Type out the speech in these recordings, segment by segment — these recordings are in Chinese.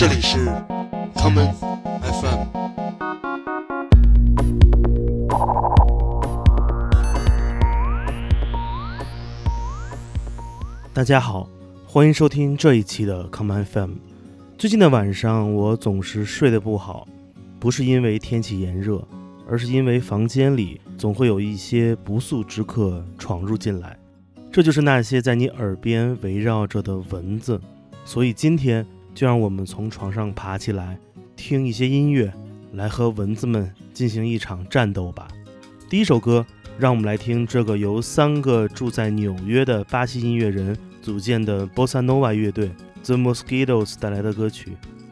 这里是 common FM。大家好，欢迎收听这一期的 common FM。最近的晚上，我总是睡得不好，不是因为天气炎热，而是因为房间里总会有一些不速之客闯入进来。这就是那些在你耳边围绕着的蚊子。所以今天就让我们从床上爬起来，听一些音乐，来和蚊子们进行一场战斗吧。第一首歌，让我们来听这个由三个住在纽约的巴西音乐人组建的 Bossa Nova 乐队 The Mosquitoes 带来的歌曲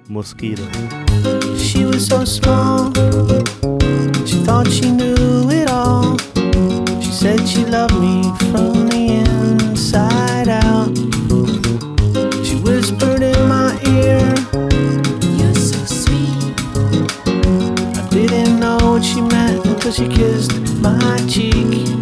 《Mosquito》。She was so small, she thought she knew it all. She said she loved me from the cause you kissed my cheek.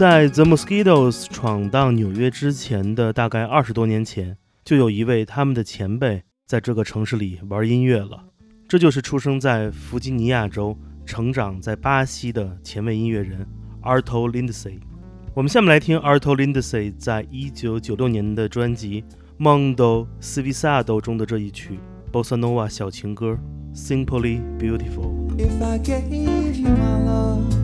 在 The Mosquitoes 闯荡纽约之前的大概二十多年前，就有一位他们的前辈在这个城市里玩音乐了。这就是出生在弗吉尼亚州、成长在巴西的前卫音乐人 Arto Lindsay。我们下面来听 Arto Lindsay 在一九九六年的专辑《Mondo Svisado》中的这一曲 Bossa Nova 小情歌《Simply Beautiful》。If I gave you my love,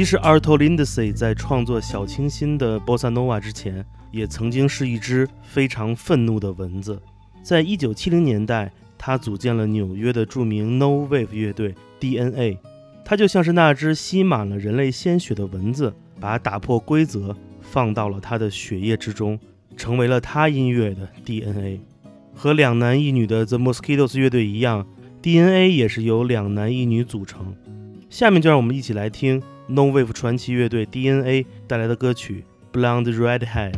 其实 Arto Lindsay 在创作小清新的 Bossa Nova 之前，也曾经是一只非常愤怒的蚊子。在一九七零年代，他组建了纽约的著名 No Wave 乐队 DNA。他就像是那只吸满了人类鲜血的蚊子，把打破规则放到了他的血液之中，成为了他音乐的 DNA。和两男一女的 The Mosquitoes 乐队一样，DNA 也是由两男一女组成。下面就让我们一起来听 No Wave 传奇乐队 DNA 带来的歌曲《Blonde Redhead》。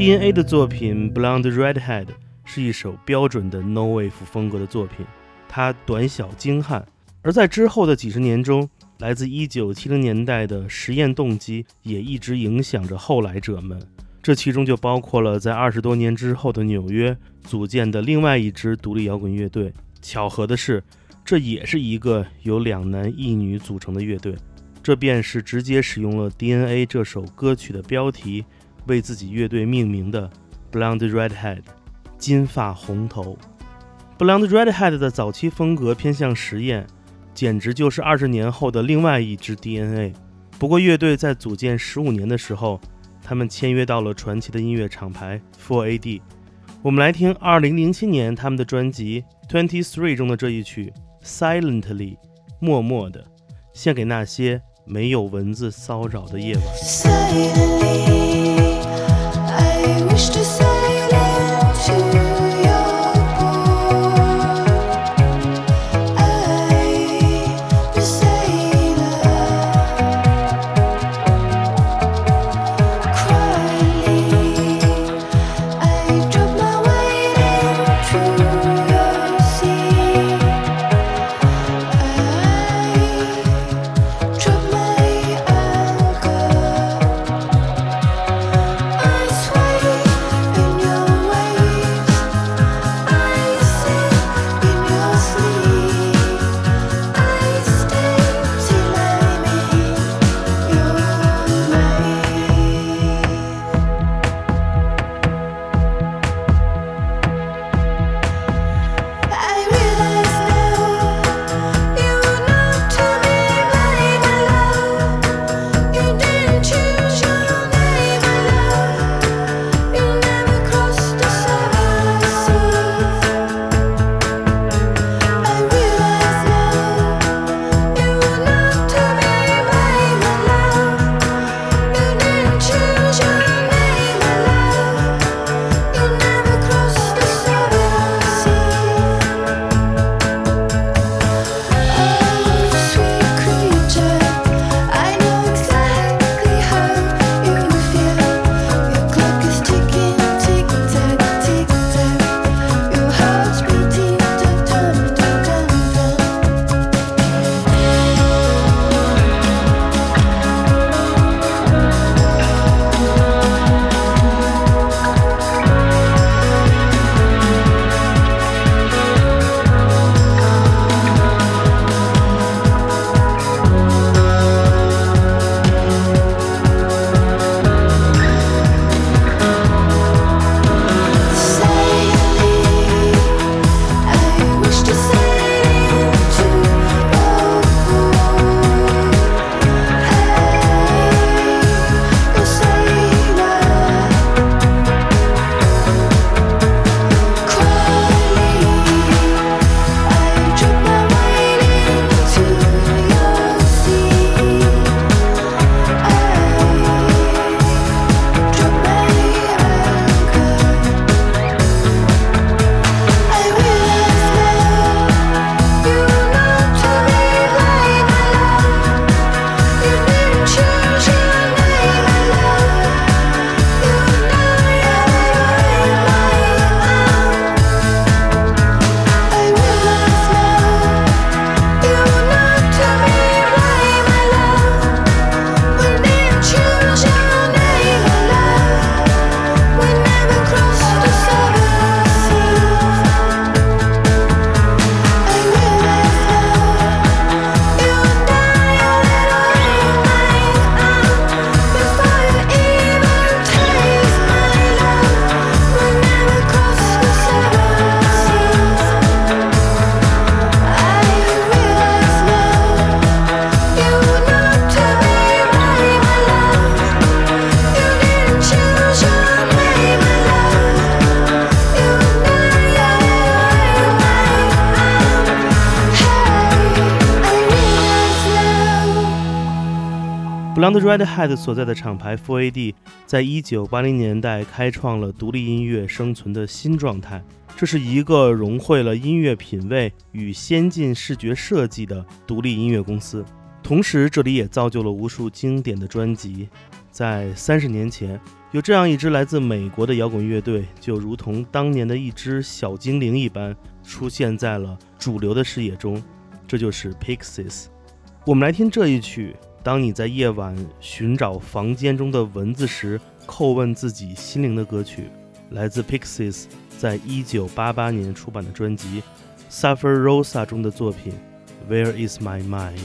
DNA 的作品《Blonde Redhead》是一首标准的 No Wave 风格的作品，它短小精悍。而在之后的几十年中，来自1970年代的实验动机也一直影响着后来者们。这其中就包括了在二十多年之后的纽约组建的另外一支独立摇滚乐队。巧合的是，这也是一个由两男一女组成的乐队。这便是直接使用了 DNA 这首歌曲的标题为自己乐队命名的 Blonde Redhead，金发红头。Blonde Redhead 的早期风格偏向实验，简直就是二十年后的另外一支 DNA。不过，乐队在组建十五年的时候，他们签约到了传奇的音乐厂牌 Four AD。我们来听2007年他们的专辑《Twenty Three》中的这一曲《Silently》，默默的，献给那些没有蚊子骚扰的夜晚。Just to say under red head 所在的厂牌 4AD 在一九八零年代开创了独立音乐生存的新状态。这是一个融汇了音乐品味与先进视觉设计的独立音乐公司。同时，这里也造就了无数经典的专辑。在三十年前，有这样一支来自美国的摇滚乐队，就如同当年的一只小精灵一般，出现在了主流的视野中。这就是 Pixies。我们来听这一曲。当你在夜晚寻找房间中的文字时，叩问自己心灵的歌曲，来自 Pixies 在一九八八年出版的专辑《Suffer Rosa》中的作品《Where Is My Mind》。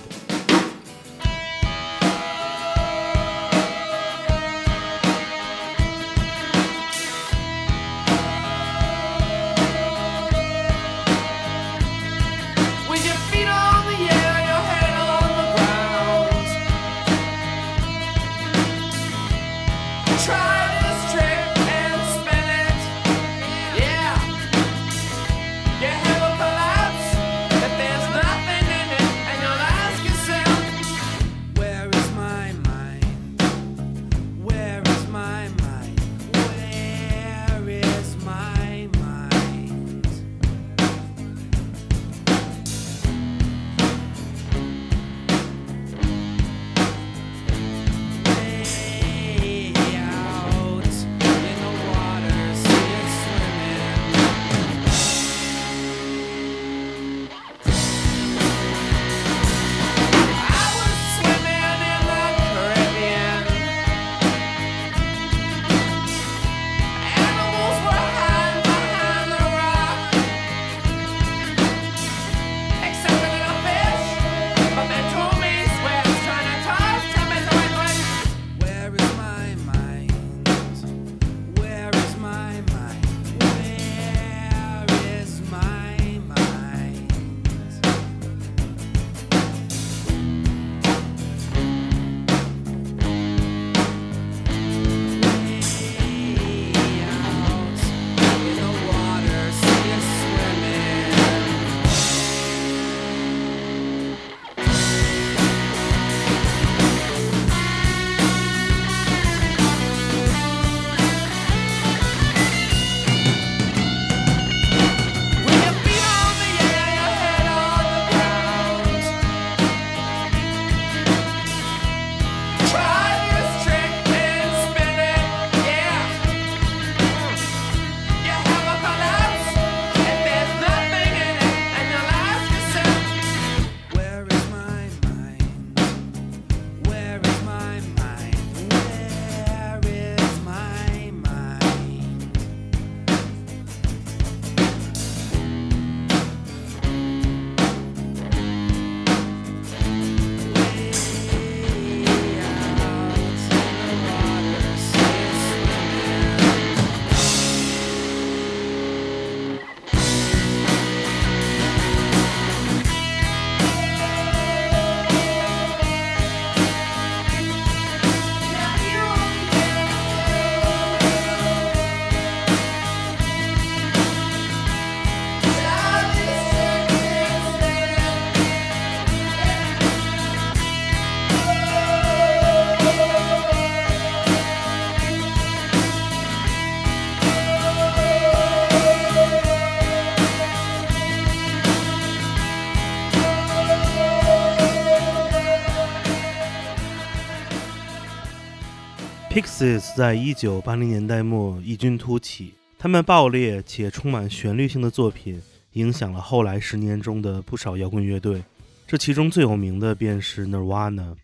在一九八零年代末异军突起，他们爆裂且充满旋律性的作品影响了后来十年中的不少摇滚乐队，这其中最有名的便是 Nirvana。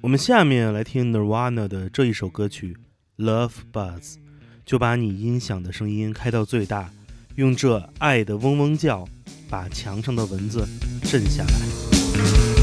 我们下面来听 Nirvana 的这一首歌曲《Love Buzz》，就把你音响的声音开到最大，用这爱的嗡嗡叫把墙上的蚊子震下来。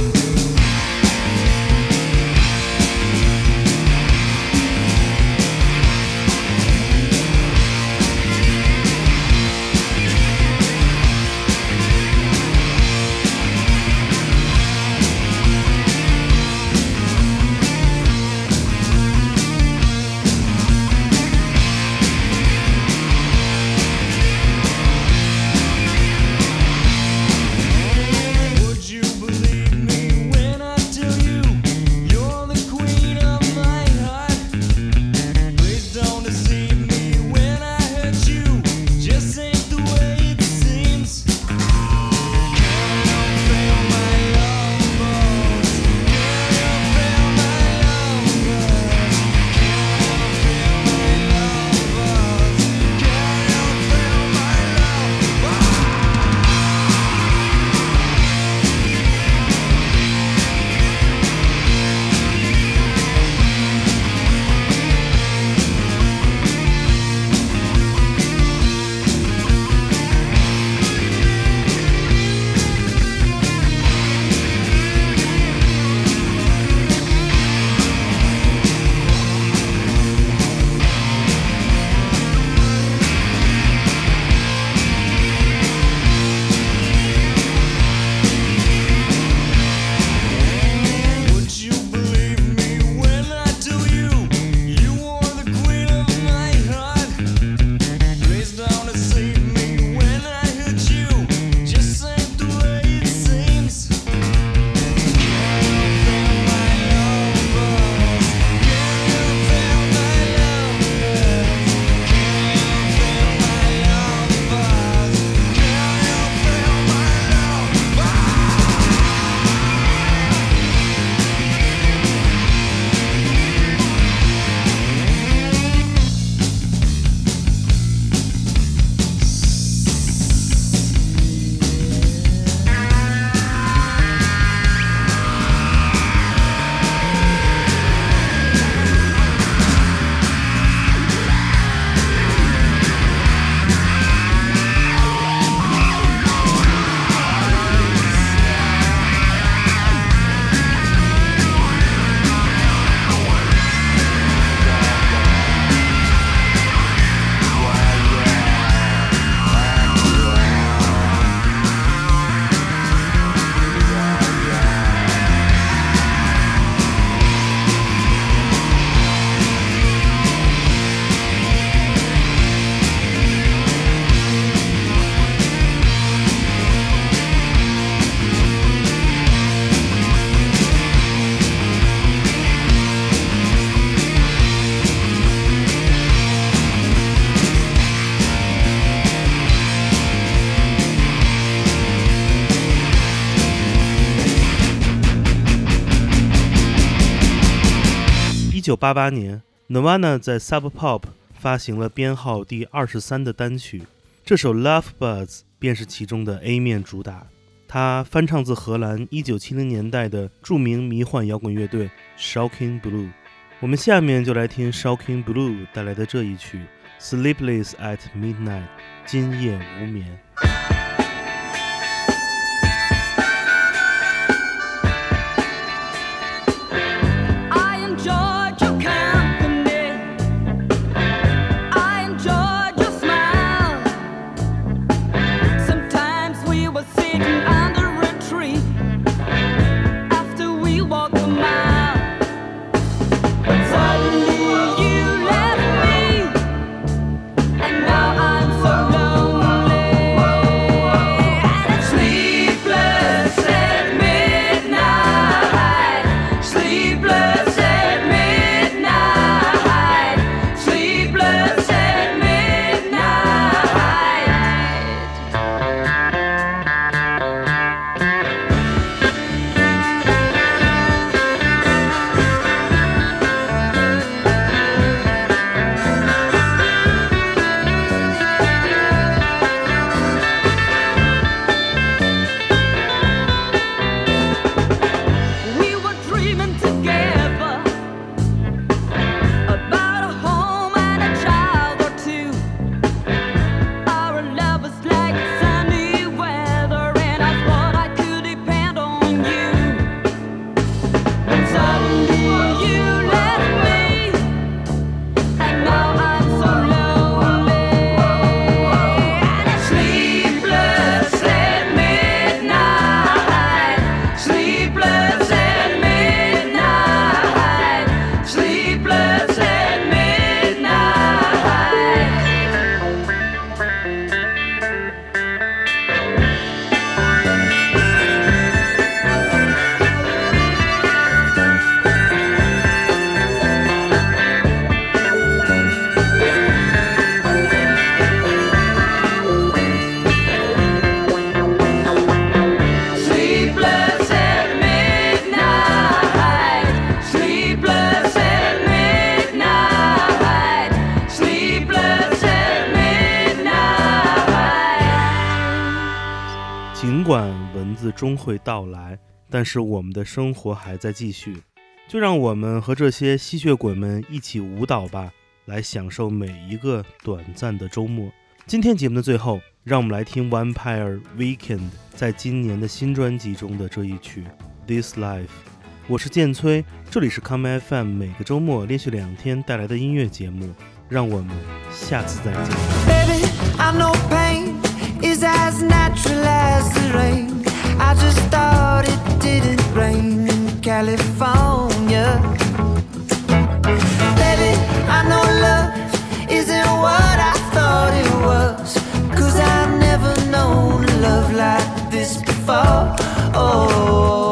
九八八年，Nirvana 在 Sub Pop 发行了编号第二十三的单曲，这首《Love Buzz》便是其中的 A 面主打。它翻唱自荷兰一九七零年代的著名迷幻摇滚乐队 Shocking Blue。我们下面就来听 Shocking Blue 带来的这一曲《Sleepless at Midnight》，今夜无眠。是我们的生活还在继续。就让我们和这些吸血鬼们一起舞蹈吧，来享受每一个短暂的周末。今天节目的最后，让我们来听 Vampire Weekend 在今年的新专辑中的这一曲《This Life》。我是建崔，这里是 Come FM，每个周末连续两天带来的音乐节目。让我们下次再见。Baby, I know pain is as natural as the rain. I just thought it didn't rain in California. Baby, I know love isn't what I thought it was. Cause I've never known love like this before. Oh,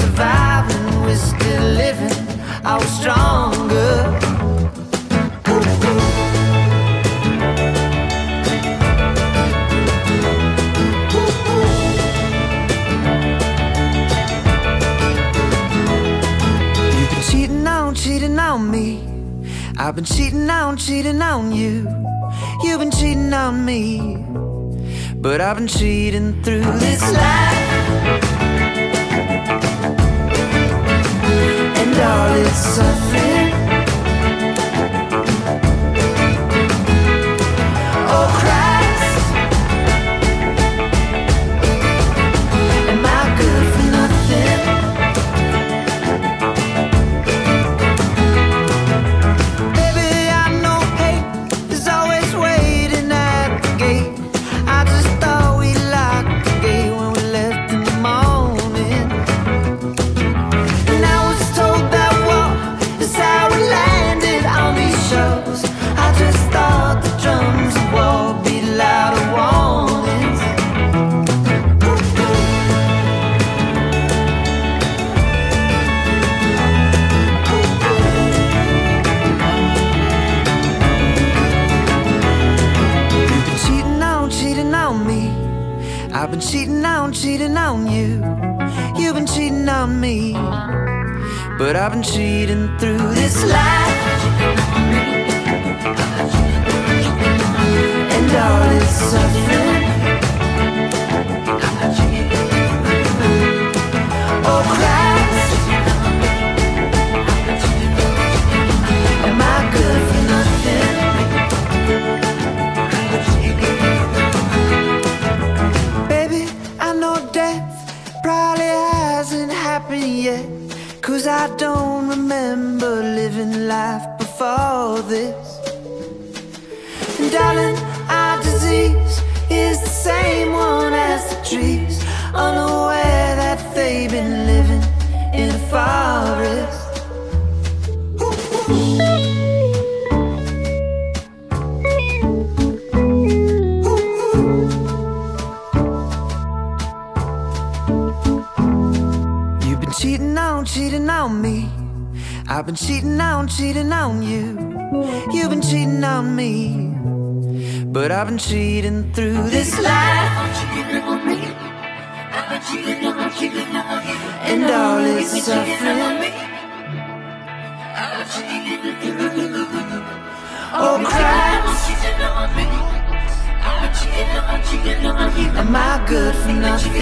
surviving, we're still living, I was stronger. You've been cheating on, cheating on me. I've been cheating on, cheating on you. You've been cheating on me. But I've been cheating through this life. And all cheating through this life. And all its suffering. Oh, Christ. Am I good for nothing?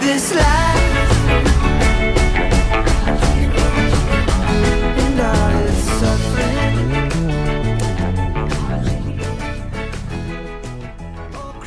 This life